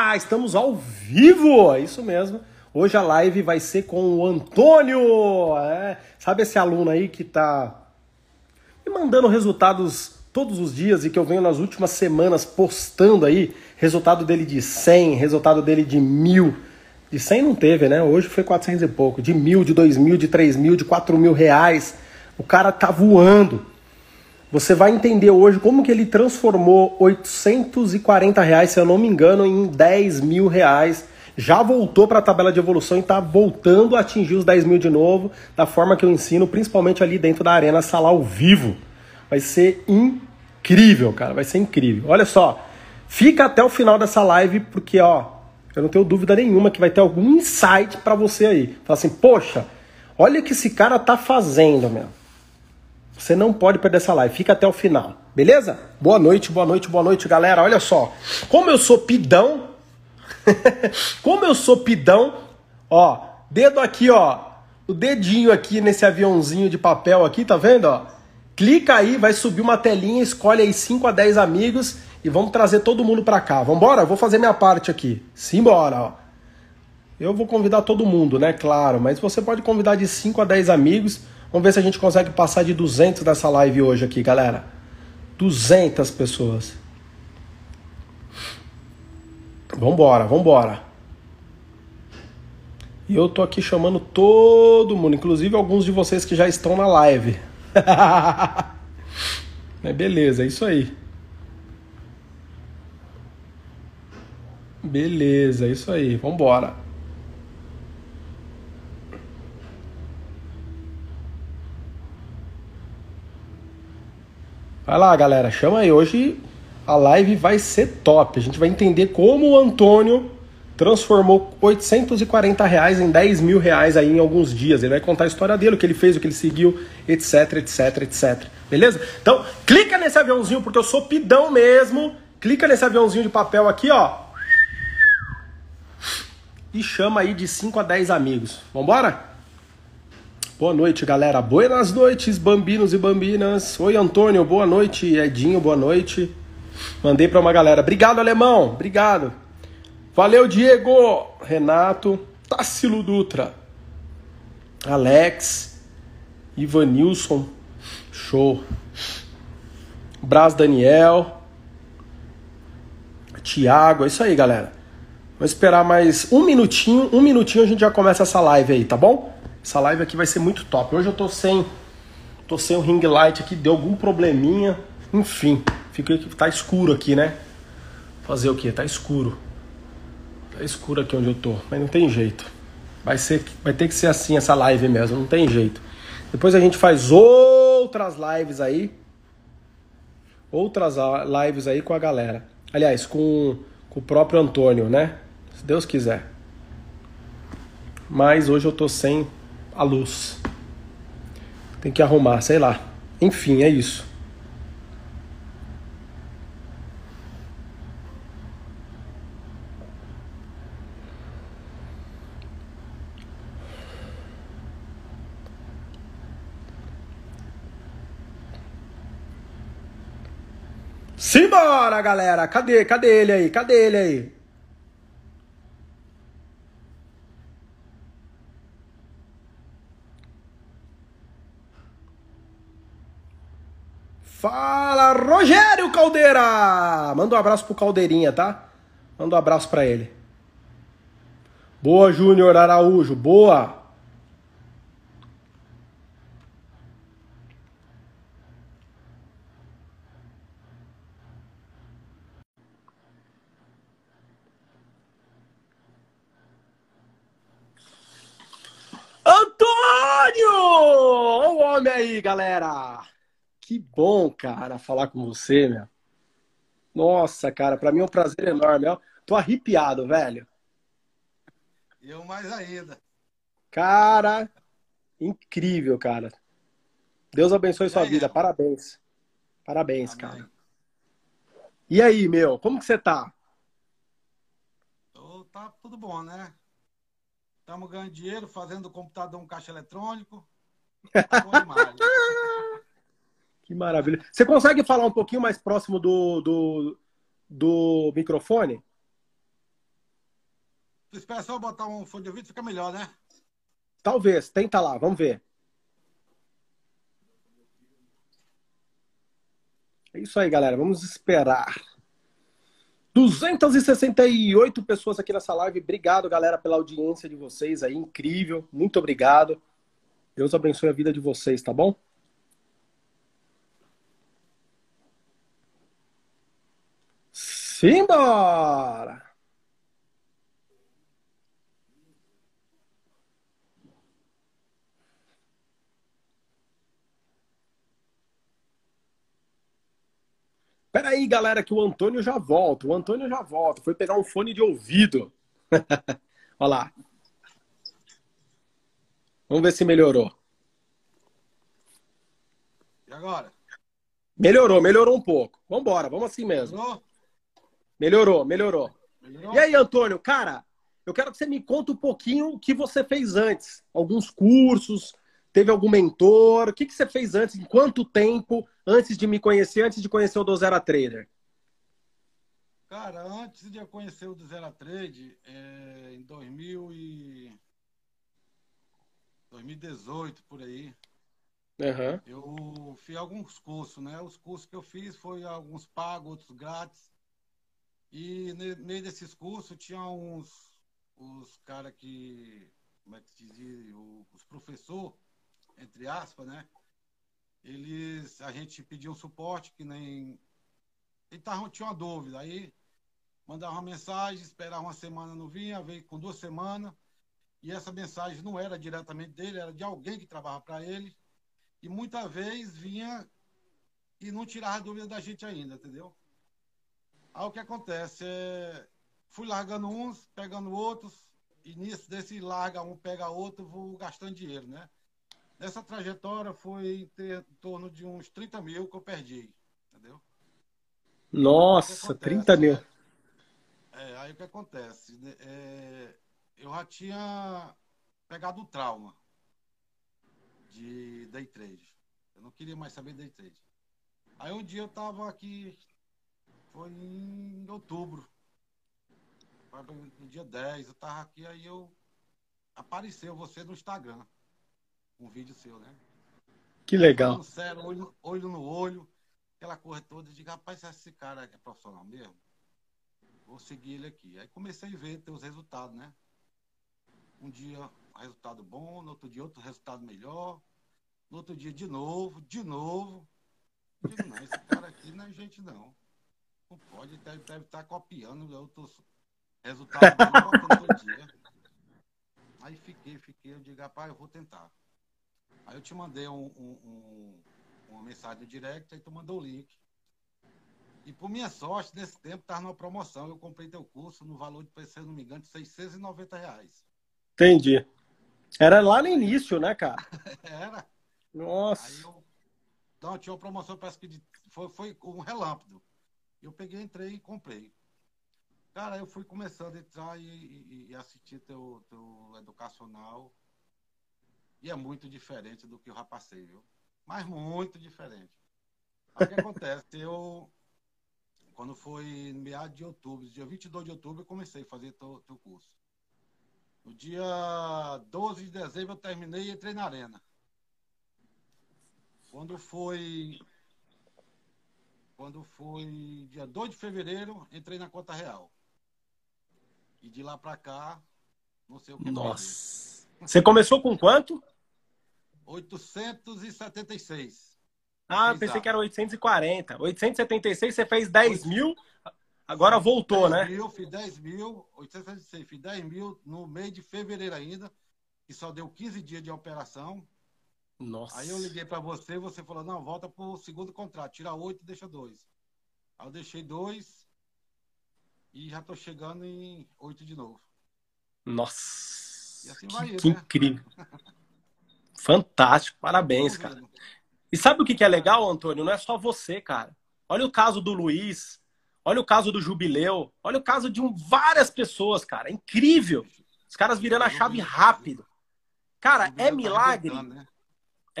Ah, estamos ao vivo! É isso mesmo. Hoje a live vai ser com o Antônio. É, sabe esse aluno aí que tá me mandando resultados todos os dias e que eu venho nas últimas semanas postando aí resultado dele de 100, resultado dele de mil. De 100 não teve, né? Hoje foi 400 e pouco. De mil, de dois mil, de três mil, de quatro mil reais. O cara tá voando. Você vai entender hoje como que ele transformou 840 reais, se eu não me engano, em 10 mil reais. Já voltou para a tabela de evolução e está voltando a atingir os 10 mil de novo, da forma que eu ensino, principalmente ali dentro da Arena Sala ao vivo. Vai ser incrível, cara, vai ser incrível. Olha só, fica até o final dessa live, porque, ó, eu não tenho dúvida nenhuma que vai ter algum insight para você aí. Fala assim, poxa, olha o que esse cara tá fazendo, meu. Você não pode perder essa live, fica até o final, beleza? Boa noite, boa noite, boa noite, galera. Olha só, como eu sou pidão, como eu sou pidão, ó, dedo aqui, ó, o dedinho aqui nesse aviãozinho de papel aqui, tá vendo, ó? Clica aí, vai subir uma telinha, escolhe aí 5 a 10 amigos e vamos trazer todo mundo pra cá. Vambora? Vou fazer minha parte aqui. Simbora, ó. Eu vou convidar todo mundo, né? Claro, mas você pode convidar de 5 a 10 amigos. Vamos ver se a gente consegue passar de 200 nessa live hoje aqui, galera. 200 pessoas. Vambora, vambora. E eu tô aqui chamando todo mundo, inclusive alguns de vocês que já estão na live. Mas beleza, é isso aí. Beleza, é isso aí. Vambora. Vai lá, galera, chama aí. Hoje a live vai ser top. A gente vai entender como o Antônio transformou 840 reais em 10 mil reais aí em alguns dias. Ele vai contar a história dele, o que ele fez, o que ele seguiu, etc, etc, etc. Beleza? Então, clica nesse aviãozinho, porque eu sou pidão mesmo. Clica nesse aviãozinho de papel aqui, ó. E chama aí de 5 a 10 amigos. Vambora? Boa noite, galera. Buenas noites, bambinos e bambinas. Oi, Antônio, boa noite. Edinho, boa noite. Mandei para uma galera. Obrigado, alemão. Obrigado. Valeu, Diego. Renato. Tassilo Dutra. Alex. Ivanilson. Show. Braz Daniel. Tiago. É isso aí, galera. Vamos esperar mais um minutinho. Um minutinho a gente já começa essa live aí, tá bom? Essa live aqui vai ser muito top. Hoje eu tô sem tô sem o ring light aqui, deu algum probleminha. Enfim, fica tá escuro aqui, né? Fazer o que? Tá escuro. Tá escuro aqui onde eu tô, mas não tem jeito. Vai ser vai ter que ser assim essa live mesmo, não tem jeito. Depois a gente faz outras lives aí. Outras lives aí com a galera. Aliás, com, com o próprio Antônio, né? Se Deus quiser. Mas hoje eu tô sem a luz. Tem que arrumar, sei lá. Enfim, é isso. Simbora, galera! Cadê? Cadê ele aí? Cadê ele aí? Fala, Rogério Caldeira! Manda um abraço pro Caldeirinha, tá? Manda um abraço para ele. Boa, Júnior Araújo, boa! Antônio! Olha o homem aí, galera! Que bom, cara, falar com você, meu. Nossa, cara, para mim é um prazer enorme. Eu tô arrepiado, velho. Eu mais ainda. Cara, incrível, cara. Deus abençoe sua é, vida. Parabéns. Parabéns, Amém. cara. E aí, meu, como que você tá? Tô, tá tudo bom, né? Estamos ganhando dinheiro, fazendo computador um caixa eletrônico. Tá bom demais. Que maravilha. Você consegue falar um pouquinho mais próximo do, do, do microfone? Tu espera só botar um fone de ouvido, fica melhor, né? Talvez, tenta lá, vamos ver. É isso aí, galera. Vamos esperar. 268 pessoas aqui nessa live. Obrigado, galera, pela audiência de vocês aí. Incrível. Muito obrigado. Deus abençoe a vida de vocês, tá bom? Simbora! Peraí, galera, que o Antônio já volta. O Antônio já volta. Foi pegar um fone de ouvido. Olha lá. Vamos ver se melhorou. E agora? Melhorou, melhorou um pouco. Vamos embora, vamos assim mesmo. Melhorou? Melhorou, melhorou. melhorou. E aí, Antônio, cara, eu quero que você me conte um pouquinho o que você fez antes. Alguns cursos, teve algum mentor? O que, que você fez antes? Em quanto tempo antes de me conhecer, antes de conhecer o Do Zero Trader? Cara, antes de eu conhecer o Do Zero Trade, é, em 2000 e... 2018, por aí, uhum. eu fiz alguns cursos, né? Os cursos que eu fiz foi alguns pagos, outros grátis. E no meio desses cursos tinha uns os caras que, como é que se diz, os professores, entre aspas, né? Eles, a gente pediu um suporte que nem. Eles tavam, tinha uma dúvida. Aí mandava uma mensagem, esperava uma semana não vinha, veio com duas semanas. E essa mensagem não era diretamente dele, era de alguém que trabalhava para ele. E muitas vezes vinha e não tirava a dúvida da gente ainda, entendeu? Aí o que acontece é. Fui largando uns, pegando outros, e nisso, desse larga um, pega outro, vou gastando dinheiro, né? Nessa trajetória foi em torno de uns 30 mil que eu perdi, entendeu? Nossa, 30 mil. É, aí o que acontece? É, eu já tinha pegado o trauma de day trade. Eu não queria mais saber day trade. Aí um dia eu tava aqui, foi em outubro, no dia 10, eu tava aqui, aí eu apareceu você no Instagram um vídeo seu, né? Que legal. sério, olho, olho no olho, aquela coisa toda. Eu digo, rapaz, esse cara é profissional mesmo? Vou seguir ele aqui. Aí comecei a ver teus resultados, né? Um dia resultado bom, no outro dia outro resultado melhor, no outro dia de novo, de novo. Eu digo, não, esse cara aqui não é gente não. Não pode, deve, deve estar copiando outros resultados todo dia. Aí fiquei, fiquei, eu digo, rapaz, eu vou tentar. Aí eu te mandei um, um, um, uma mensagem no direct, aí tu mandou o link. E por minha sorte, nesse tempo estava numa promoção. Eu comprei teu curso no valor de, se não me engano, de 690 reais. Entendi. Era lá no início, né, cara? Era. Nossa. Aí eu, não, tinha uma promoção, parece que de, foi, foi um relâmpago. Eu peguei, entrei e comprei. Cara, eu fui começando a entrar e, e, e assistir teu, teu educacional. E é muito diferente do que eu já passei, viu? Mas muito diferente. O que acontece? Eu, quando foi no meado de outubro, dia 22 de outubro, eu comecei a fazer teu, teu curso. No dia 12 de dezembro eu terminei e entrei na arena. Quando foi. Quando foi dia 2 de fevereiro, entrei na conta real. E de lá pra cá, não sei o que. Nossa. Você começou com quanto? 876. Ah, Exato. pensei que era 840. 876 você fez 10 mil, agora voltou, 10 né? Mil, fiz 10 mil, 876, fiz 10 mil no mês de fevereiro ainda, que só deu 15 dias de operação. Nossa. Aí eu liguei para você e você falou: não, volta pro segundo contrato, tira 8 e deixa 2. Aí eu deixei 2 e já tô chegando em 8 de novo. Nossa. E assim vai que, né? incrível. Fantástico, parabéns, cara. E sabe o que é legal, Antônio? Não é só você, cara. Olha o caso do Luiz, olha o caso do Jubileu, olha o caso de um, várias pessoas, cara. É incrível. Os caras virando a chave rápido. Cara, é tá milagre.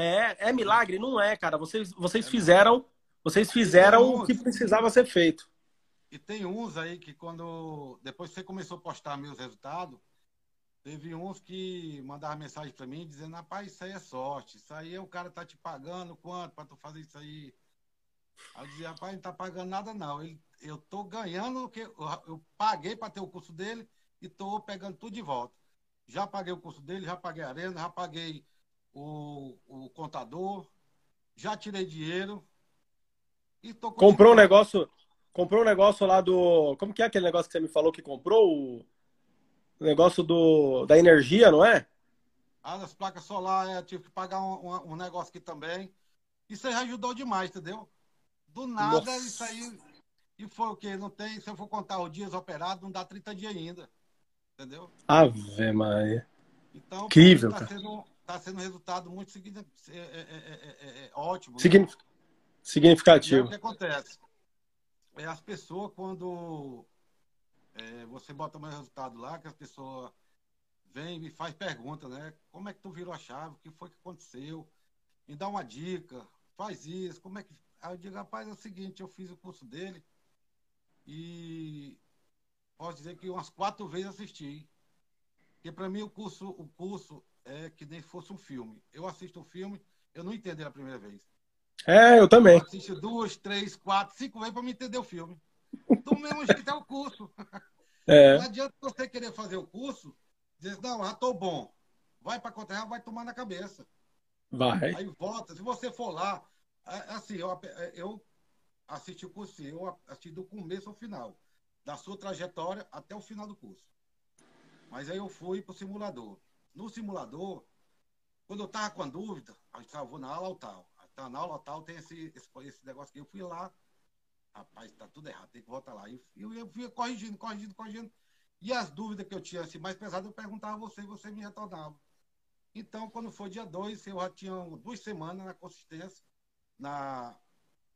É, é milagre? Não é, cara. Vocês, vocês é fizeram, vocês fizeram o que precisava ser feito. e tem uns aí que quando. Depois que você começou a postar meus resultados, teve uns que mandavam mensagem para mim dizendo, rapaz, isso aí é sorte, isso aí o cara tá te pagando quanto para tu fazer isso aí? Aí eu dizia, rapaz, não tá pagando nada não. Ele, eu tô ganhando o que eu, eu paguei para ter o curso dele e tô pegando tudo de volta. Já paguei o curso dele, já paguei a arena, já paguei o, o contador, já tirei dinheiro. E tô comprou um negócio, comprou um negócio lá do, como que é aquele negócio que você me falou que comprou? O negócio do da energia, não é? Ah, das placas solares, é, tive que pagar um, um, um, negócio aqui também. Isso aí ajudou demais, entendeu? Do nada, Nossa. isso aí. E foi o quê? Não tem, se eu for contar os dias operados, não dá 30 dias ainda. Entendeu? Ave Maria. Então, Incrível, tá cara. Sendo, tá sendo um resultado muito é, é, é, é ótimo. Signif né? Significativo. o que acontece? É, as pessoas, quando é, você bota mais resultado lá, que as pessoas vêm e faz pergunta, né? Como é que tu virou a chave? O que foi que aconteceu? Me dá uma dica, faz isso, como é que. Aí eu digo, rapaz, é o seguinte, eu fiz o curso dele e posso dizer que umas quatro vezes assisti. Porque para mim o curso, o curso é que nem fosse um filme. Eu assisto um filme, eu não entendo a primeira vez. É, eu também. Eu assisto duas, três, quatro, cinco vezes para me entender o filme. Do mesmo jeito é o curso. É. Não adianta você querer fazer o curso, dizer, não, já estou bom. Vai para conta vai tomar na cabeça. Vai. Aí volta. Se você for lá, assim, eu, eu assisti o curso, eu assisti do começo ao final, da sua trajetória até o final do curso. Mas aí eu fui para o simulador. No simulador, quando eu estava com a dúvida, eu estava na aula tal. Tá, na aula tal tem esse, esse, esse negócio que eu fui lá, rapaz, tá tudo errado, tem que voltar lá. E eu, eu fui corrigindo, corrigindo, corrigindo. E as dúvidas que eu tinha assim, mais pesadas, eu perguntava a você e você me retornava. Então, quando foi dia 2, eu já tinha duas semanas na consistência, na,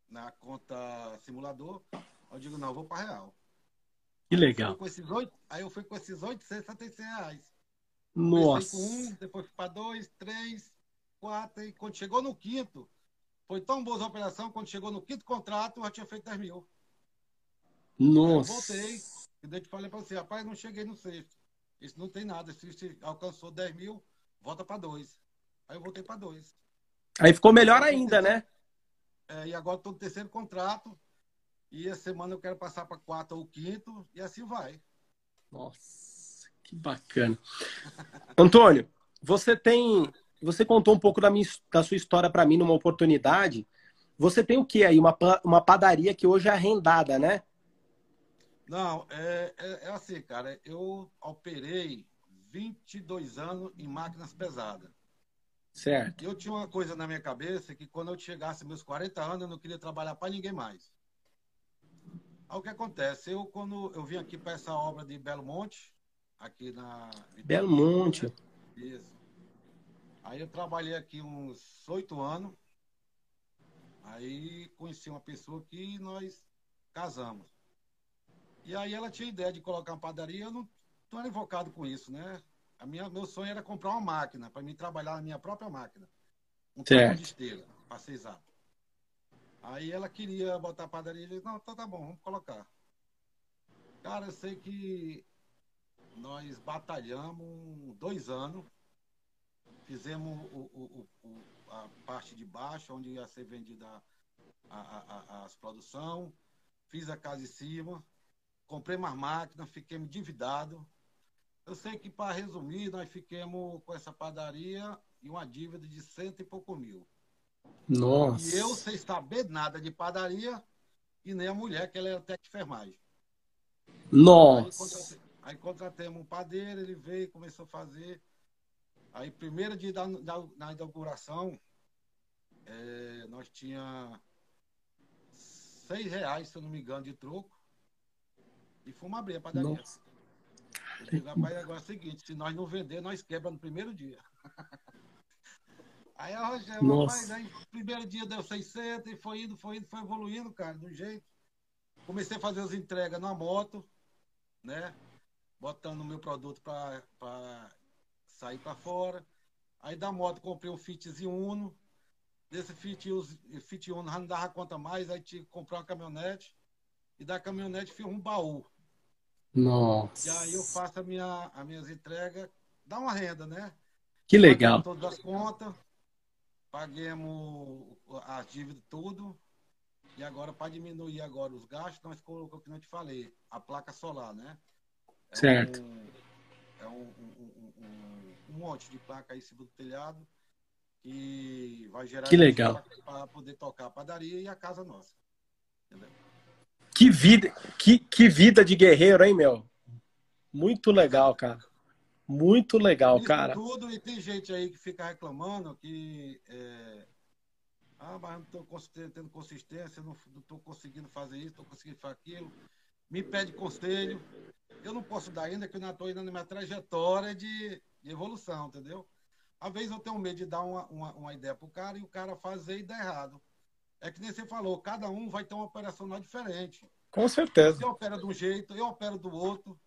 na conta simulador. Eu digo, não, eu vou para real. Que legal. Com esses 8, aí eu fui com esses 866 reais. Nossa. com um, depois fui para dois, três, quatro, e quando chegou no quinto, foi tão boa a operação, quando chegou no quinto contrato, eu já tinha feito 10 mil. Nossa. eu voltei, e daí te falei para você, rapaz, não cheguei no sexto. Isso não tem nada. Se você alcançou 10 mil, volta para dois. Aí eu voltei para dois. Aí ficou melhor ainda, né? É, e agora estou no terceiro contrato. E a semana eu quero passar para quarto ou quinto, e assim vai. Nossa, que bacana. Antônio, você tem você contou um pouco da, minha, da sua história para mim numa oportunidade. Você tem o que aí? Uma, uma padaria que hoje é arrendada, né? Não, é, é, é assim, cara. Eu operei 22 anos em máquinas pesadas. Certo. Eu tinha uma coisa na minha cabeça que quando eu chegasse meus 40 anos, eu não queria trabalhar para ninguém mais. Aí o que acontece? Eu, quando eu vim aqui para essa obra de Belo Monte, aqui na. Belo Monte. Isso. Aí eu trabalhei aqui uns oito anos. Aí conheci uma pessoa que nós casamos. E aí ela tinha ideia de colocar uma padaria, eu não estou invocado com isso, né? A minha, meu sonho era comprar uma máquina, para mim trabalhar na minha própria máquina. Um certo. de esteira, para ser exato. Aí ela queria botar a padaria e disse, não, tá, tá bom, vamos colocar. Cara, eu sei que nós batalhamos dois anos Fizemos o, o, o, a parte de baixo, onde ia ser vendida a, a, a, as produção. Fiz a casa em cima. Comprei mais máquinas, fiquei endividado. Eu sei que, para resumir, nós ficamos com essa padaria e uma dívida de cento e pouco mil. Nossa. E eu, sem saber nada de padaria, e nem a mulher, que ela era técnica de enfermagem. Nossa. Aí, contratamos um padeiro, ele veio e começou a fazer. Aí, primeiro dia da, da, da inauguração, é, nós tinha seis reais, se eu não me engano, de troco. E fomos abrir a padaria. Nossa. Eu digo, rapaz, agora é o seguinte, se nós não vender, nós quebra no primeiro dia. aí a Rogério, rapaz, aí primeiro dia deu 600 e foi indo, foi indo, foi evoluindo, cara, do jeito. Comecei a fazer as entregas na moto, né? Botando o meu produto para saí para fora. Aí da moto comprei um Fitzinho Uno. Desse Fit, Fit Uno já não dava conta mais, aí tinha que comprar uma caminhonete. e da caminhonete fiz um baú. Nossa. E aí eu faço a minha, as minhas entregas, dá uma renda, né? Que legal. Todas as contas, paguemos as dívidas tudo. E agora, para diminuir agora os gastos, nós colocamos, como eu te falei, a placa solar, né? É certo. Um, é um, um, um, um, monte de placa aí em cima do telhado que vai gerar que legal para poder tocar a padaria e a casa nossa. Entendeu? Que vida, que, que vida de guerreiro, hein, meu? Muito legal, cara. Muito legal, Isso cara. Tudo, e tem gente aí que fica reclamando que. É... Ah, mas não estou tendo consistência, não estou conseguindo fazer isso, estou conseguindo fazer aquilo. Me pede conselho. Eu não posso dar ainda, que eu não estou indo na minha trajetória de, de, evolução, entendeu? Às vezes eu tenho medo de dar uma, uma, uma ideia para o cara e o cara fazer e dar errado. É que nem você falou, cada um vai ter uma operacional diferente. Com certeza. Você opera de um jeito, eu opero do outro.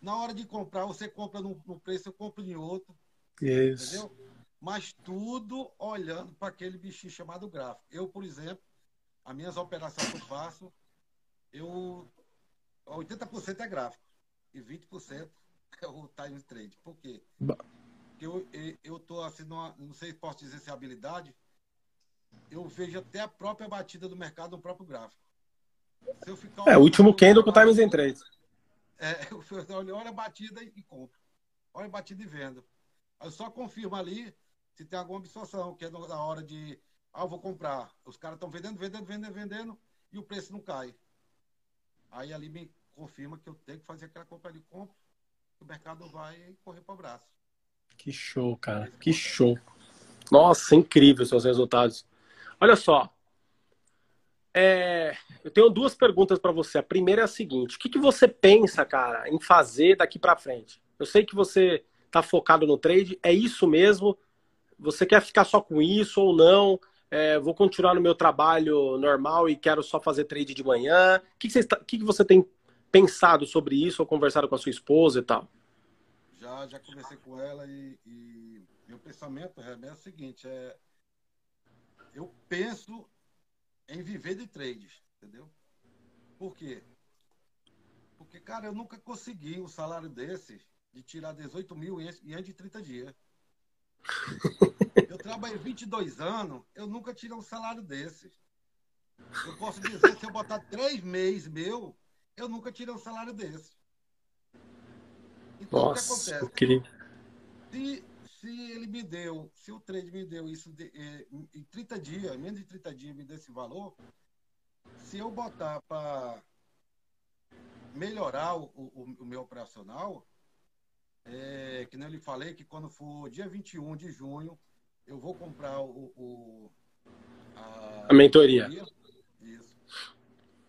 Na hora de comprar, você compra no, no preço, eu compro em outro. Isso. Entendeu? Mas tudo olhando para aquele bichinho chamado gráfico. Eu, por exemplo, as minhas operações que eu faço, eu 80% é gráfico e 20% é o time trade. Por quê? Porque eu, eu tô assim, numa, não sei se posso dizer se é habilidade, eu vejo até a própria batida do mercado no próprio gráfico. Se eu ficar é, o último candle com times em trade. É, eu olho, olha a batida e, compro. Olha a batida e vendo. Eu só confirmo ali se tem alguma absorção, que é na hora de, ah, eu vou comprar. Os caras estão vendendo, vendendo, vendendo, vendendo e o preço não cai. Aí ali me confirma que eu tenho que fazer aquela compra de compra, o mercado vai correr para o braço. Que show, cara. Que show. Nossa, incrível seus resultados. Olha só. É, eu tenho duas perguntas para você. A primeira é a seguinte: o que, que você pensa, cara, em fazer daqui para frente? Eu sei que você está focado no trade, é isso mesmo? Você quer ficar só com isso ou não? É, vou continuar no meu trabalho normal e quero só fazer trade de manhã. O que, que, você, que, que você tem pensado sobre isso ou conversado com a sua esposa e tal? Já, já conversei com ela e, e meu pensamento é o seguinte: é, eu penso em viver de trades, entendeu? Por quê? Porque, cara, eu nunca consegui um salário desse de tirar 18 mil em antes de 30 dias. Eu trabalhei 22 anos, eu nunca tirei um salário desse. Eu posso dizer, se eu botar três meses meu, eu nunca tirei um salário desse. Então, Nossa, o que acontece? Se se ele me deu, se o trade me deu isso de, eh, em 30 dias, menos de 30 dias me deu esse valor, se eu botar para melhorar o, o, o, meu operacional, é, que nem eu lhe falei, que quando for dia 21 de junho, eu vou comprar o, o a, a mentoria. Isso.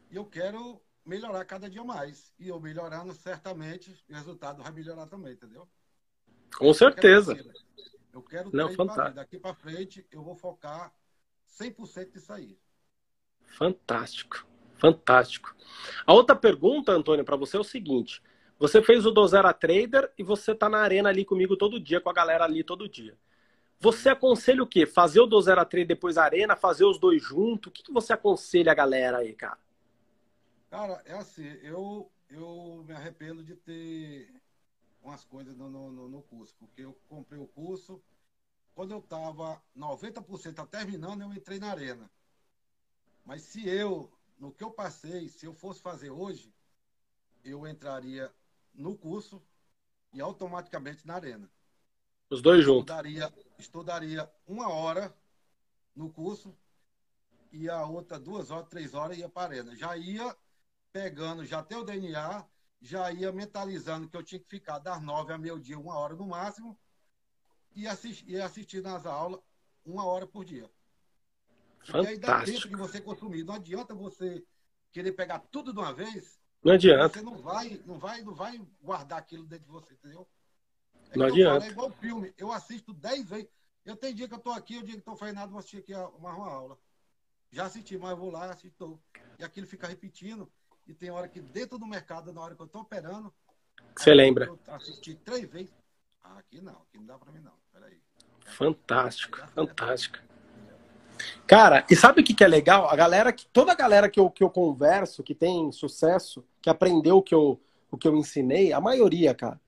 E eu quero melhorar cada dia mais. E eu melhorando, certamente, o resultado vai melhorar também, entendeu? Com certeza. Eu quero Não, fantástico. daqui para frente eu vou focar 100% nisso aí. Fantástico. Fantástico. A outra pergunta, Antônio, para você é o seguinte: você fez o Dozera Trader e você está na arena ali comigo todo dia, com a galera ali todo dia. Você aconselha o quê? Fazer o Dozera Trader depois da arena, fazer os dois juntos? O que, que você aconselha a galera aí, cara? Cara, é assim, eu, eu me arrependo de ter umas coisas no, no, no curso, porque eu comprei o curso, quando eu estava 90% terminando, eu entrei na arena. Mas se eu, no que eu passei, se eu fosse fazer hoje, eu entraria no curso e automaticamente na arena. Os dois juntos. Estudaria, estudaria uma hora no curso e a outra duas horas, três horas ia para a arena. Já ia pegando, já tem o DNA, já ia mentalizando que eu tinha que ficar das nove a meio-dia, uma hora no máximo, e assistir, e assistir nas aulas uma hora por dia. Fantástico. aí dá tempo de você consumir. Não adianta você querer pegar tudo de uma vez. Não adianta. Você não vai, não vai, não vai guardar aquilo dentro de você, entendeu? É não adianta. é igual filme. Eu assisto dez vezes. Eu tenho dia que eu tô aqui, o dia que estou fazendo nada, vou assistir aqui uma, uma aula. Já assisti, mas eu vou lá, assisto. E aquilo fica repetindo. E tem hora que dentro do mercado, na hora que eu estou operando, você lembra? Eu assisti três vezes. Ah, aqui não, aqui não dá para mim não. Peraí. Fantástico, fantástico. Cara, e sabe o que, que é legal? A galera, que toda a galera que eu, que eu converso, que tem sucesso, que aprendeu o que, eu, o que eu ensinei, a maioria, cara.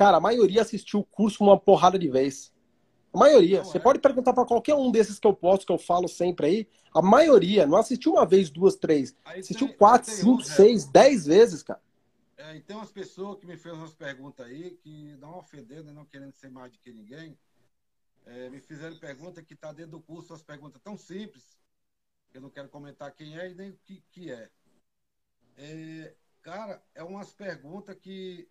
Cara, a maioria assistiu o curso uma porrada de vez. A maioria. Não, Você é. pode perguntar para qualquer um desses que eu posto, que eu falo sempre aí. A maioria não assistiu uma vez, duas, três. Aí assistiu tem, quatro, cinco, seis, dez vezes, cara. É, e tem umas pessoas que me fez umas perguntas aí que não ofendendo, não querendo ser mais do que ninguém. É, me fizeram pergunta que está dentro do curso, as perguntas tão simples, que eu não quero comentar quem é e nem o que, que é. é. Cara, é umas perguntas que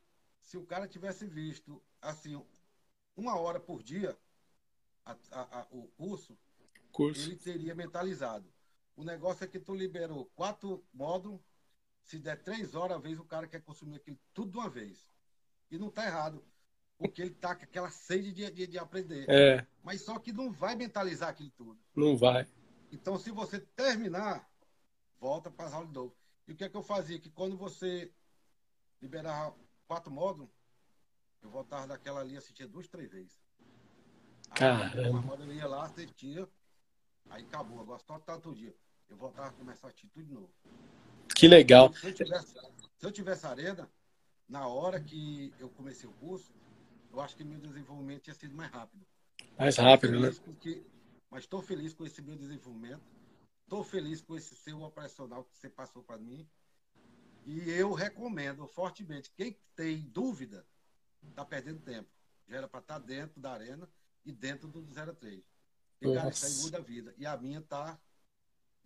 se o cara tivesse visto assim, uma hora por dia, a, a, a, o curso, curso, ele teria mentalizado. O negócio é que tu liberou quatro módulos, se der três horas a vez, o cara quer consumir aquilo tudo de uma vez. E não está errado. Porque ele tá com aquela sede de, de, de, aprender. É. Mas só que não vai mentalizar aquilo tudo. Não vai. Então, se você terminar, volta para as aulas de novo. E o que é que eu fazia? Que quando você liberava quatro módulos, eu voltava daquela ali, assistia duas, três vezes. Caramba. Aí, eu ia lá, assistia, aí acabou. Agora só tá todo dia. Eu voltava a começar a assistir tudo de novo. Que legal. Se eu tivesse, se eu tivesse arena, na hora que eu comecei o curso, eu acho que meu desenvolvimento tinha sido mais rápido. Mais rápido, né? Mas estou feliz com esse meu desenvolvimento. Estou feliz com esse seu operacional que você passou para mim. E eu recomendo fortemente. Quem tem dúvida, está perdendo tempo. Já era para estar tá dentro da arena e dentro do 03. E, cara, isso aí muda a vida. E a minha tá,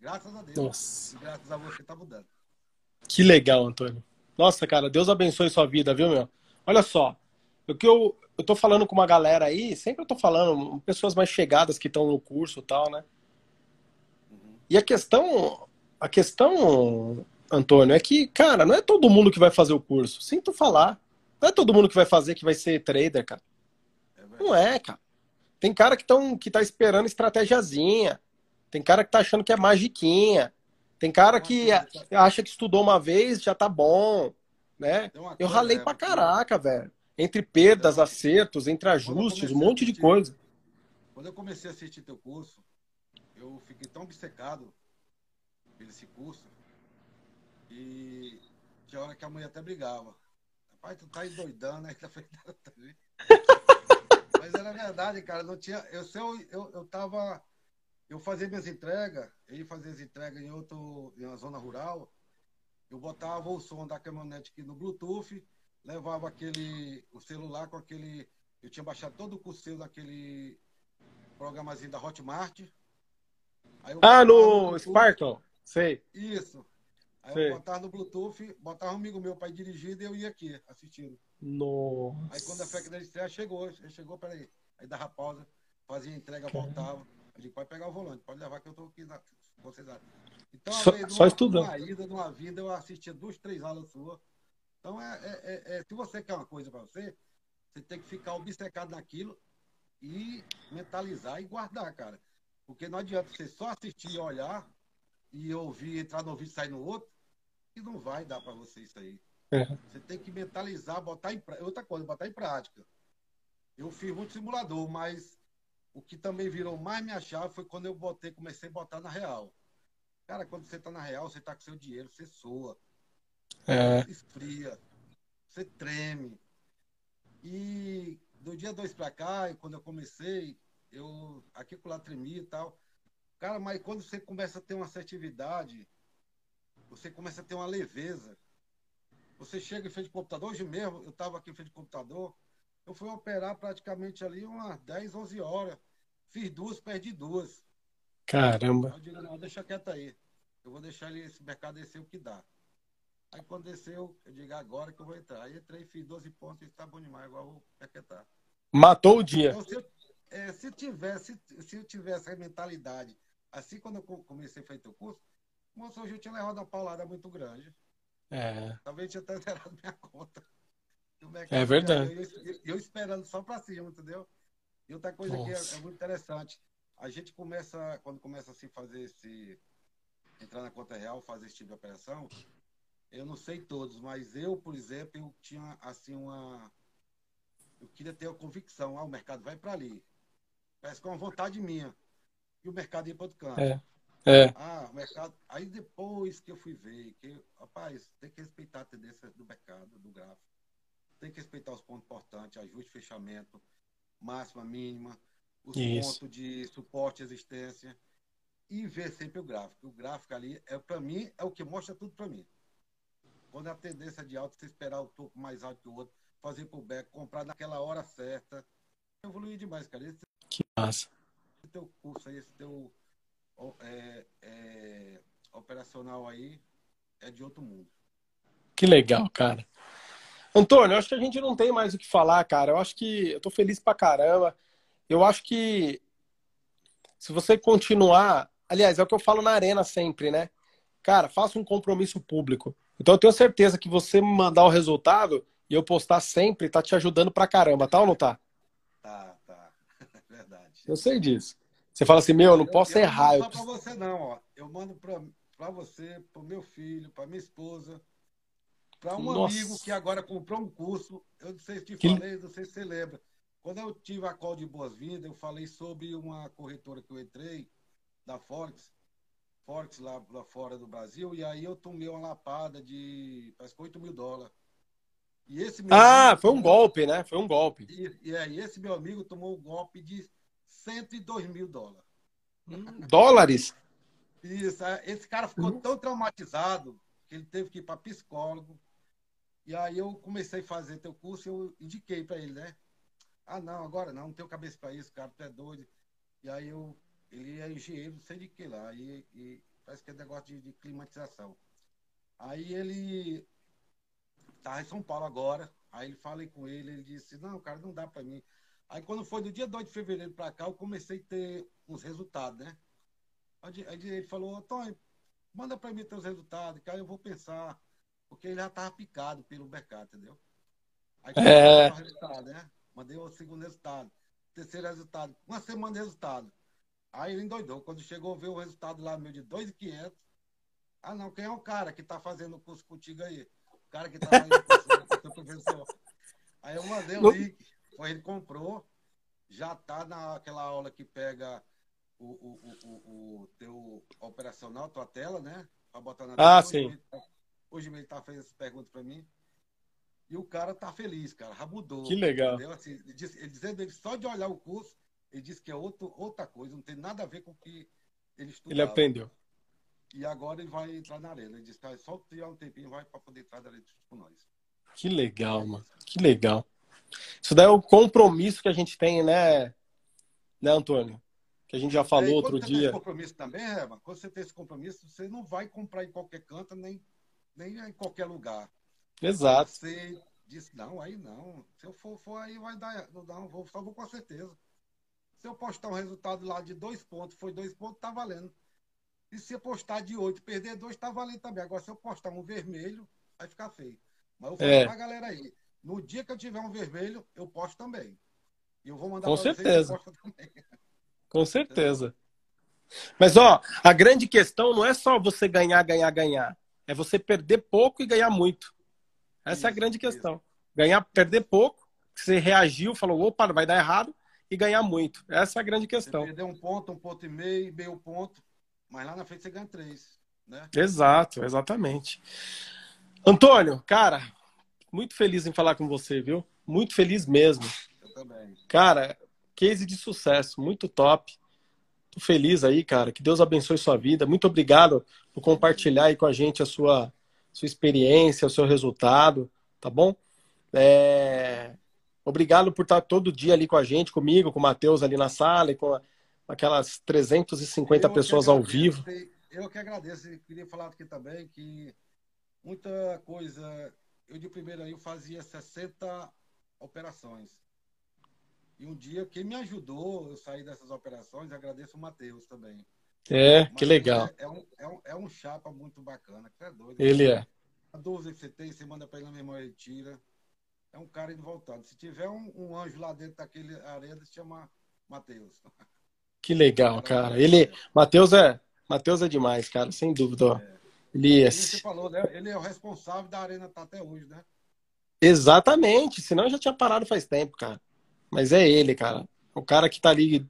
graças a Deus. Nossa. E graças a você está mudando. Que legal, Antônio. Nossa, cara, Deus abençoe sua vida, viu, meu? Olha só, o que eu, eu tô falando com uma galera aí, sempre eu tô falando, pessoas mais chegadas que estão no curso e tal, né? Uhum. E a questão, a questão, Antônio, é que, cara, não é todo mundo que vai fazer o curso. Sinto falar. Não é todo mundo que vai fazer que vai ser trader, cara. É não é, cara. Tem cara que, tão, que tá esperando estratégiazinha. Tem cara que tá achando que é magiquinha. Tem cara que acha que estudou uma vez, já tá bom, né? Eu ralei pra caraca, velho entre perdas, acertos, entre ajustes, um monte de coisa. Quando eu comecei a assistir teu curso, eu fiquei tão obcecado esse curso e tinha hora que a mulher até brigava. Rapaz, tu tá endoidando, né? Mas era verdade, cara. Não tinha. Eu, eu, eu, eu tava. Eu fazia minhas entregas, eu ia fazer as entregas em outro, em uma zona rural. Eu botava o som da caminhonete aqui no Bluetooth levava aquele o celular com aquele eu tinha baixado todo o curso daquele programazinho da Hotmart. ah, no Sparkle, sei. Isso. Aí sei. eu botava no Bluetooth, botava um amigo meu para ir dirigindo e eu ia aqui assistindo. Nossa. Aí quando a FEC da estreia chegou, chegou, peraí. Aí dava pausa, fazia entrega, voltava. Eu digo, pode pegar o volante, pode levar que eu tô aqui na sociedade. Então, só, só estudando. Numa ida, numa vida, eu assistia duas, três aulas suas então, é, é, é, é, se você quer uma coisa para você, você tem que ficar obcecado naquilo e mentalizar e guardar, cara. Porque não adianta você só assistir e olhar e ouvir, entrar no ouvido e sair no outro, e não vai dar para você isso aí. É. Você tem que mentalizar, botar em prática. Outra coisa, botar em prática. Eu fiz muito simulador, mas o que também virou mais minha chave foi quando eu botei, comecei a botar na real. Cara, quando você tá na real, você tá com seu dinheiro, você soa. É. Esfria. Você treme. E do dia dois para cá, e quando eu comecei, eu aqui com lá tremia e tal. Cara, mas quando você começa a ter uma assertividade, você começa a ter uma leveza. Você chega em frente de computador, hoje mesmo, eu estava aqui em frente de computador, eu fui operar praticamente ali umas 10, 11 horas. Fiz duas, perdi duas. Caramba. Eu digo, não, deixa quieto aí. Eu vou deixar ele, esse mercado descer o que dá. Aí quando desceu, eu digo, agora que eu vou entrar. Aí entrei, fiz 12 pontos e está bom demais, agora vou pequetar. Matou o dia. Então, se, eu, é, se, tivesse, se eu tivesse a mentalidade, assim quando eu comecei a fazer o curso, moço, hoje eu tinha levado uma paulada muito grande. É. Talvez tinha até zerado minha conta. É verdade. Eu, eu, esperando só para cima, entendeu? E outra coisa Nossa. que é, é, muito interessante, a gente começa, quando começa a se fazer esse. entrar na conta real, fazer esse tipo de operação, eu não sei todos, mas eu, por exemplo, eu tinha assim uma. Eu queria ter a convicção, ah, o mercado vai para ali. Parece que é uma vontade minha. e o mercado ia para outro canto. É. É. Ah, o mercado. Aí depois que eu fui ver, que, rapaz, tem que respeitar a tendência do mercado, do gráfico. Tem que respeitar os pontos importantes, ajuste, fechamento, máxima, mínima, os Isso. pontos de suporte e existência. E ver sempre o gráfico. O gráfico ali, é, para mim, é o que mostra tudo para mim. Quando a tendência de alta, você esperar o topo mais alto que o outro, fazer back, comprar naquela hora certa. Evoluir demais, cara. Esse, que massa. Esse teu curso aí, esse teu é, é, operacional aí é de outro mundo. Que legal, cara. Antônio, eu acho que a gente não tem mais o que falar, cara. Eu acho que eu tô feliz pra caramba. Eu acho que se você continuar, aliás, é o que eu falo na arena sempre, né? Cara, faça um compromisso público. Então eu tenho certeza que você me mandar o resultado e eu postar sempre tá te ajudando pra caramba, tá ou não tá? Tá, tá. Verdade. Eu sei disso. Você fala assim, meu, eu não posso eu, eu errar. Não eu... para você não, ó. Eu mando para você, para o meu filho, para minha esposa, para um Nossa. amigo que agora comprou um curso. Eu não sei se te que... falei, não sei se você lembra. Quando eu tive a call de boas-vindas, eu falei sobre uma corretora que eu entrei, da Forex, Forex lá, lá fora do Brasil, e aí eu tomei uma lapada de que 8 mil dólares. E esse ah, amigo, foi um golpe, né? Foi um golpe. E, e aí esse meu amigo tomou um golpe de 102 mil dólares. Hum, dólares? Isso. É, esse cara ficou uhum. tão traumatizado que ele teve que ir para psicólogo. E aí eu comecei a fazer teu curso e eu indiquei para ele, né? Ah, não, agora não, não tenho cabeça para isso, cara, tu é doido. E aí eu, ele é engenheiro, não sei de que lá, e, e parece que é negócio de, de climatização. Aí ele tá em São Paulo agora, aí ele falei com ele, ele disse, não, cara, não dá para mim. Aí quando foi do dia 2 de fevereiro para cá, eu comecei a ter uns resultados, né? Aí ele falou, Tony, manda para mim teus resultados, que aí eu vou pensar. Porque ele já estava picado pelo mercado, entendeu? Aí é... o resultado, né? Mandei o segundo resultado, terceiro resultado, uma semana de resultado. Aí ele endoidou. Quando chegou, ver o resultado lá meu de 2,500. Ah, não, quem é o cara que está fazendo o curso contigo aí? O cara que está fazendo o curso, Aí eu mandei o link. Foi ele comprou, já tá naquela aula que pega o, o, o, o, teu operacional, tua tela, né? Pra botar na Ah, sim. Hoje, ele tá fazendo essa pergunta para mim. E o cara tá feliz, cara. Já mudou. Que legal. Assim, ele, disse, ele dizendo ele, só de olhar o curso, ele disse que é outro, outra coisa, não tem nada a ver com o que ele estudou. Ele aprendeu. E agora ele vai entrar na arena. Ele disse que só tirar um tempinho vai para poder entrar na arena com nós. Que legal, mano. Que legal. Isso daí é o compromisso que a gente tem, né, né Antônio? Que a gente já falou é, outro dia. Você tem esse compromisso também, Eva, quando você tem esse compromisso, você não vai comprar em qualquer canto, nem, nem em qualquer lugar. Exato. Você disse, não, aí não. Se eu for, for aí vai dar. Não, vou, só vou com certeza. Se eu postar um resultado lá de dois pontos, foi dois pontos, tá valendo. E se eu postar de oito, perder dois, tá valendo também. Agora, se eu postar um vermelho, vai ficar feio. Mas eu falo é. pra galera aí. No dia que eu tiver um vermelho, eu posto também. E eu vou mandar Com certeza. Com certeza. Mas ó, a grande questão não é só você ganhar, ganhar, ganhar. É você perder pouco e ganhar muito. Essa isso, é a grande questão. Isso. Ganhar, perder pouco, você reagiu, falou, opa, vai dar errado, e ganhar muito. Essa é a grande questão. Você perder um ponto, um ponto e meio, meio ponto, mas lá na frente você ganha três. Né? Exato, exatamente. Antônio, cara, muito feliz em falar com você, viu? Muito feliz mesmo. Eu também. Cara, case de sucesso, muito top. Tô feliz aí, cara. Que Deus abençoe sua vida. Muito obrigado por compartilhar aí com a gente a sua, sua experiência, o seu resultado, tá bom? É... Obrigado por estar todo dia ali com a gente, comigo, com o Matheus ali na sala e com aquelas 350 eu pessoas ao vivo. Eu que agradeço. Eu queria falar aqui também que muita coisa eu de primeiro aí eu fazia 60 operações. E um dia, quem me ajudou eu sair dessas operações, agradeço o Matheus também. É, que legal. É, é, um, é, um, é um chapa muito bacana, que é doido. Ele é. A dúvida que você tem, você manda para ele na memória, ele tira. É um cara indo voltado. Se tiver um, um anjo lá dentro daquele arena, se chama Matheus. Que legal, cara. Ele, Matheus é, Matheus é demais, cara, sem dúvida. É. Ele, você falou, né? Ele é o responsável da arena tá até hoje, né? Exatamente, senão já tinha parado faz tempo, cara. Mas é ele, cara. O cara que tá ali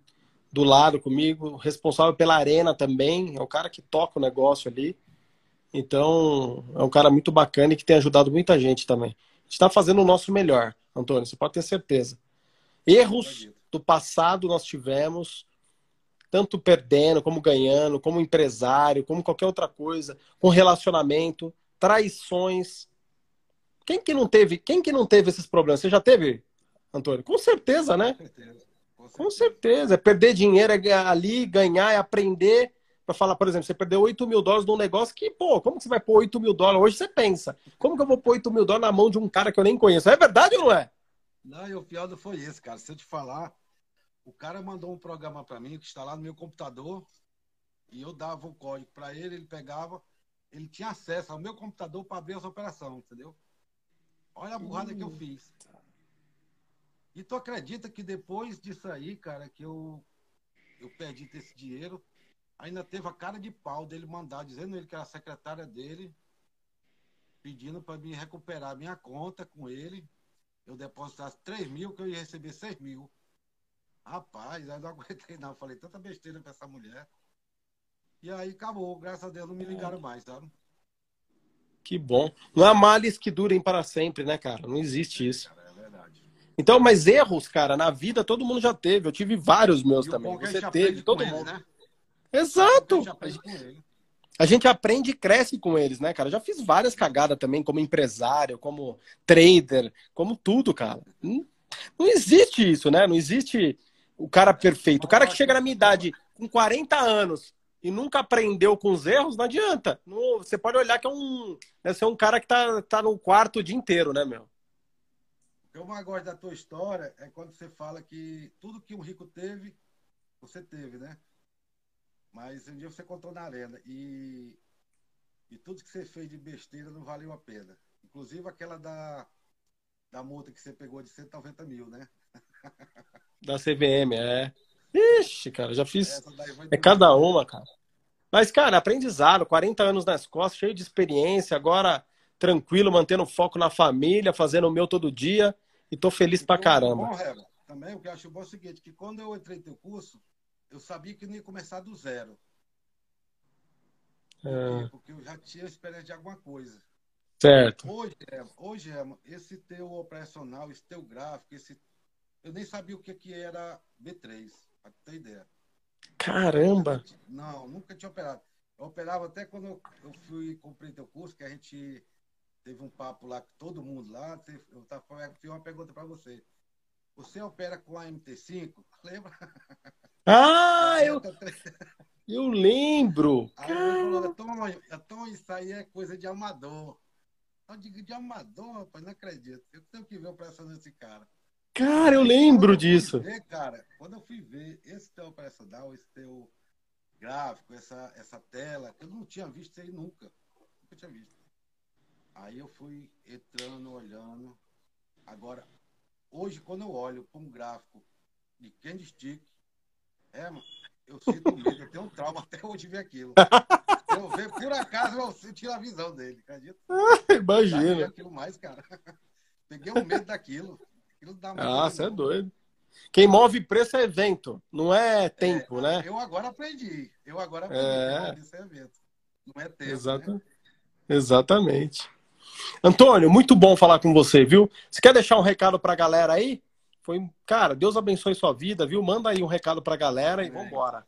do lado comigo, responsável pela arena também, é o cara que toca o negócio ali. Então, é um cara muito bacana e que tem ajudado muita gente também. A gente está fazendo o nosso melhor, Antônio, você pode ter certeza. Erros do passado nós tivemos, tanto perdendo, como ganhando, como empresário, como qualquer outra coisa, com relacionamento, traições. Quem que não teve, quem que não teve esses problemas? Você já teve, Antônio? Com certeza, né? Com certeza. Com certeza. É perder dinheiro é ali, ganhar, é aprender. Para falar, por exemplo, você perdeu 8 mil dólares num negócio que, pô, como que você vai pôr 8 mil dólares? Hoje você pensa, como que eu vou pôr 8 mil dólares na mão de um cara que eu nem conheço? É verdade ou não é? Não, e o pior não foi isso, cara. Se eu te falar, o cara mandou um programa para mim que está lá no meu computador e eu dava o código para ele, ele pegava, ele tinha acesso ao meu computador para ver essa operação, entendeu? Olha a burrada que eu fiz. E tu acredita que depois disso aí, cara, que eu, eu perdi esse dinheiro, ainda teve a cara de pau dele mandar, dizendo ele que era a secretária dele, pedindo para me recuperar minha conta com ele. Eu depositasse 3 mil, que eu ia receber 6 mil. Rapaz, aí não aguentei não. Falei tanta besteira pra essa mulher. E aí acabou, graças a Deus não me ligaram mais, sabe? Que bom. Não há males que durem para sempre, né, cara? Não existe isso. Cara, é verdade. Então, mas erros, cara, na vida todo mundo já teve. Eu tive vários meus e também. Você teve, todo mundo. Né? Exato. A gente aprende e cresce com eles, né, cara? Eu já fiz várias cagadas também, como empresário, como trader, como tudo, cara. Não existe isso, né? Não existe o cara perfeito. O cara que chega na minha idade com 40 anos e nunca aprendeu com os erros, não adianta. Não, você pode olhar que é um. Deve ser um cara que tá, tá no quarto o dia inteiro, né, meu? O que eu mais gosto da tua história é quando você fala que tudo que um rico teve, você teve, né? Mas um dia você contou na arena. E, e tudo que você fez de besteira não valeu a pena. Inclusive aquela da, da multa que você pegou de 190 mil, né? Da CVM, é. Ixi, cara, já fiz. É cada uma, cara. Mas, cara, aprendizado, 40 anos nas costas, cheio de experiência, agora tranquilo, mantendo foco na família, fazendo o meu todo dia e tô feliz e pra caramba. Bom, Reba, também o que eu acho bom é o seguinte, que quando eu entrei no teu curso, eu sabia que não ia começar do zero. É. Porque eu já tinha experiência de alguma coisa. Certo. Hoje, hoje esse teu operacional, esse teu gráfico, esse eu nem sabia o que, que era B3, pra ter ideia. Caramba! Não, nunca tinha operado. Eu operava até quando eu, eu fui comprei teu curso, que a gente teve um papo lá com todo mundo lá. Eu tava, fiz uma pergunta para você. Você opera com a MT5? Lembra? Ah, eu, eu lembro! Aí falou, então, então isso aí é coisa de amador. Eu digo, de amador, rapaz, não acredito. Eu tenho que ver o preço desse cara. Cara, eu lembro disso. Ver, cara, quando eu fui ver esse teu operacional, esse teu gráfico, essa, essa tela, eu não tinha visto isso aí nunca. Nunca tinha visto. Aí eu fui entrando, olhando. Agora, hoje, quando eu olho para um gráfico de Stick, é, mano, eu sinto medo, eu tenho um trauma até hoje ver aquilo. Eu ver, por acaso, eu tiro a visão dele, acredita? Imagina. Aquilo mais, cara. Peguei um medo daquilo. Aquilo dá ah, você é doido. Quem move preço é evento, não é tempo, é, né? Eu agora aprendi. Eu agora aprendi é... esse evento. Não é tempo. Exato. Né? Exatamente. Antônio, muito bom falar com você, viu? Você quer deixar um recado para a galera aí? Foi, cara, Deus abençoe sua vida, viu? Manda aí um recado para a galera é. e vambora.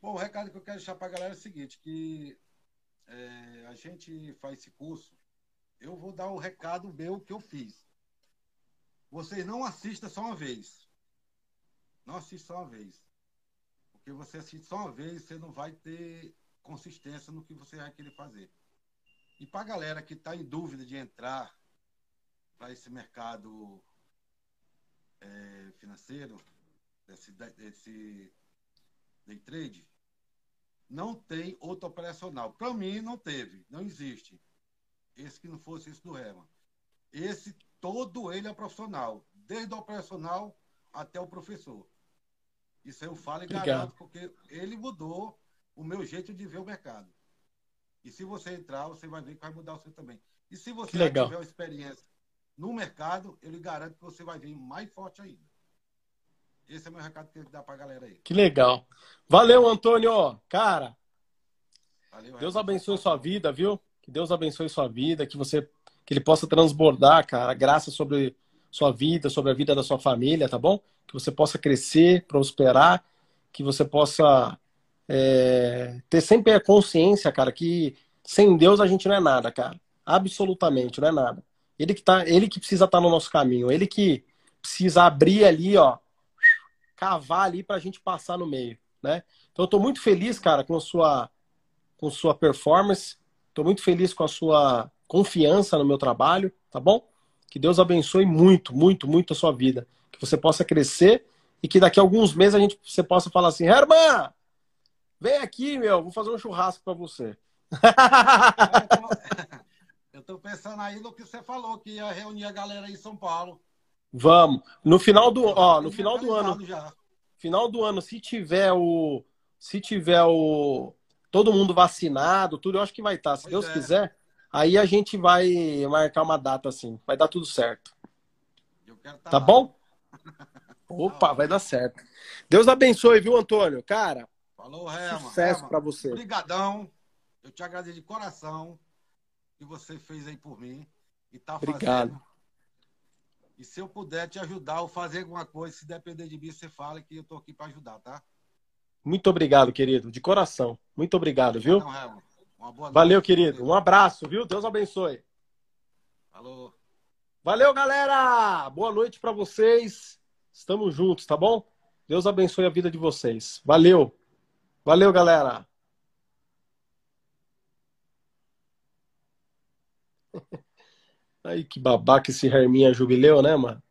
Bom, o recado que eu quero deixar para a galera é o seguinte, que é, a gente faz esse curso, eu vou dar o recado meu que eu fiz vocês não assistam só uma vez. Não assista só uma vez. Porque você assiste só uma vez, você não vai ter consistência no que você vai querer fazer. E para a galera que está em dúvida de entrar para esse mercado é, financeiro, desse, desse day trade, não tem outro operacional. Para mim, não teve, não existe. Esse que não fosse esse do Rema. Esse todo ele é profissional, desde o operacional até o professor. Isso eu falo e garanto, porque ele mudou o meu jeito de ver o mercado. E se você entrar, você vai ver que vai mudar o seu também. E se você tiver uma experiência no mercado, eu lhe garanto que você vai vir mais forte ainda. Esse é o meu recado que eu dar pra galera aí. Que legal. Valeu, Antônio. Cara, Valeu, Deus abençoe sua vida, viu? Que Deus abençoe sua vida, que você que ele possa transbordar, cara, graça sobre sua vida, sobre a vida da sua família, tá bom? Que você possa crescer, prosperar, que você possa é, ter sempre a consciência, cara, que sem Deus a gente não é nada, cara. Absolutamente, não é nada. Ele que, tá, ele que precisa estar tá no nosso caminho, ele que precisa abrir ali, ó, cavar ali para a gente passar no meio, né? Então eu tô muito feliz, cara, com a sua, com sua performance, tô muito feliz com a sua confiança no meu trabalho, tá bom? Que Deus abençoe muito, muito, muito a sua vida, que você possa crescer e que daqui a alguns meses a gente você possa falar assim, Herman, vem aqui, meu, vou fazer um churrasco para você. Eu tô pensando aí no que você falou, que ia reunir a galera aí em São Paulo. Vamos. No final do, ó, no final do ano. Já. Final do ano, se tiver o se tiver o todo mundo vacinado, tudo, eu acho que vai estar, se pois Deus é. quiser. Aí a gente vai marcar uma data assim, vai dar tudo certo. Tá, tá bom? Opa, vai dar certo. Deus abençoe, viu, Antônio? Cara, Falou, Herman. Sucesso para você. Obrigadão. Eu te agradeço de coração que você fez aí por mim e tá Obrigado. fazendo. E se eu puder te ajudar ou fazer alguma coisa, se depender de mim, você fala que eu tô aqui para ajudar, tá? Muito obrigado, querido, de coração. Muito obrigado, viu? Valeu, querido. Um abraço, viu? Deus abençoe. Falou. Valeu, galera! Boa noite para vocês. Estamos juntos, tá bom? Deus abençoe a vida de vocês. Valeu! Valeu, galera! Aí, que babaca esse Herminha Jubileu, né, mano?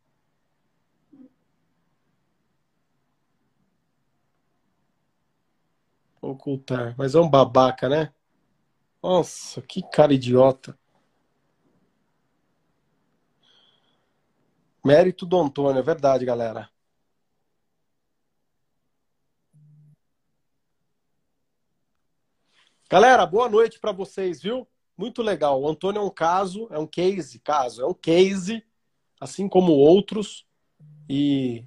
Ocultar. Mas é um babaca, né? Nossa, que cara idiota. Mérito do Antônio, é verdade, galera. Galera, boa noite para vocês, viu? Muito legal. O Antônio é um caso, é um case, caso, é um case, assim como outros. E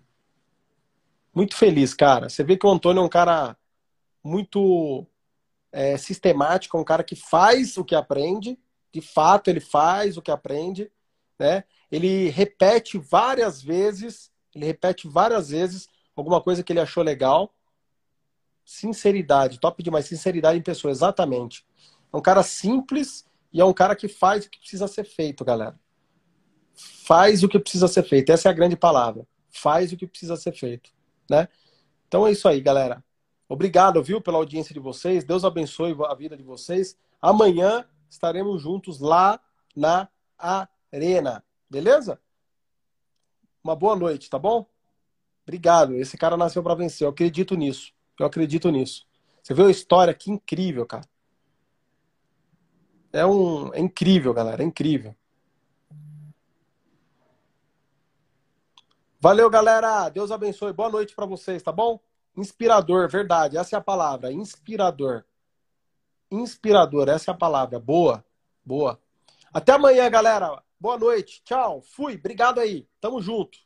muito feliz, cara. Você vê que o Antônio é um cara muito é, sistemático, um cara que faz o que aprende. De fato, ele faz o que aprende, né? Ele repete várias vezes, ele repete várias vezes alguma coisa que ele achou legal. Sinceridade, top demais, sinceridade em pessoa, exatamente. É um cara simples e é um cara que faz o que precisa ser feito, galera. Faz o que precisa ser feito. Essa é a grande palavra. Faz o que precisa ser feito, né? Então é isso aí, galera. Obrigado, viu, pela audiência de vocês. Deus abençoe a vida de vocês. Amanhã estaremos juntos lá na arena. Beleza? Uma boa noite, tá bom? Obrigado. Esse cara nasceu para vencer. Eu acredito nisso. Eu acredito nisso. Você viu a história? Que incrível, cara. É, um, é incrível, galera, é incrível. Valeu, galera. Deus abençoe. Boa noite para vocês, tá bom? Inspirador, verdade. Essa é a palavra. Inspirador. Inspirador, essa é a palavra. Boa, boa. Até amanhã, galera. Boa noite. Tchau. Fui. Obrigado aí. Tamo junto.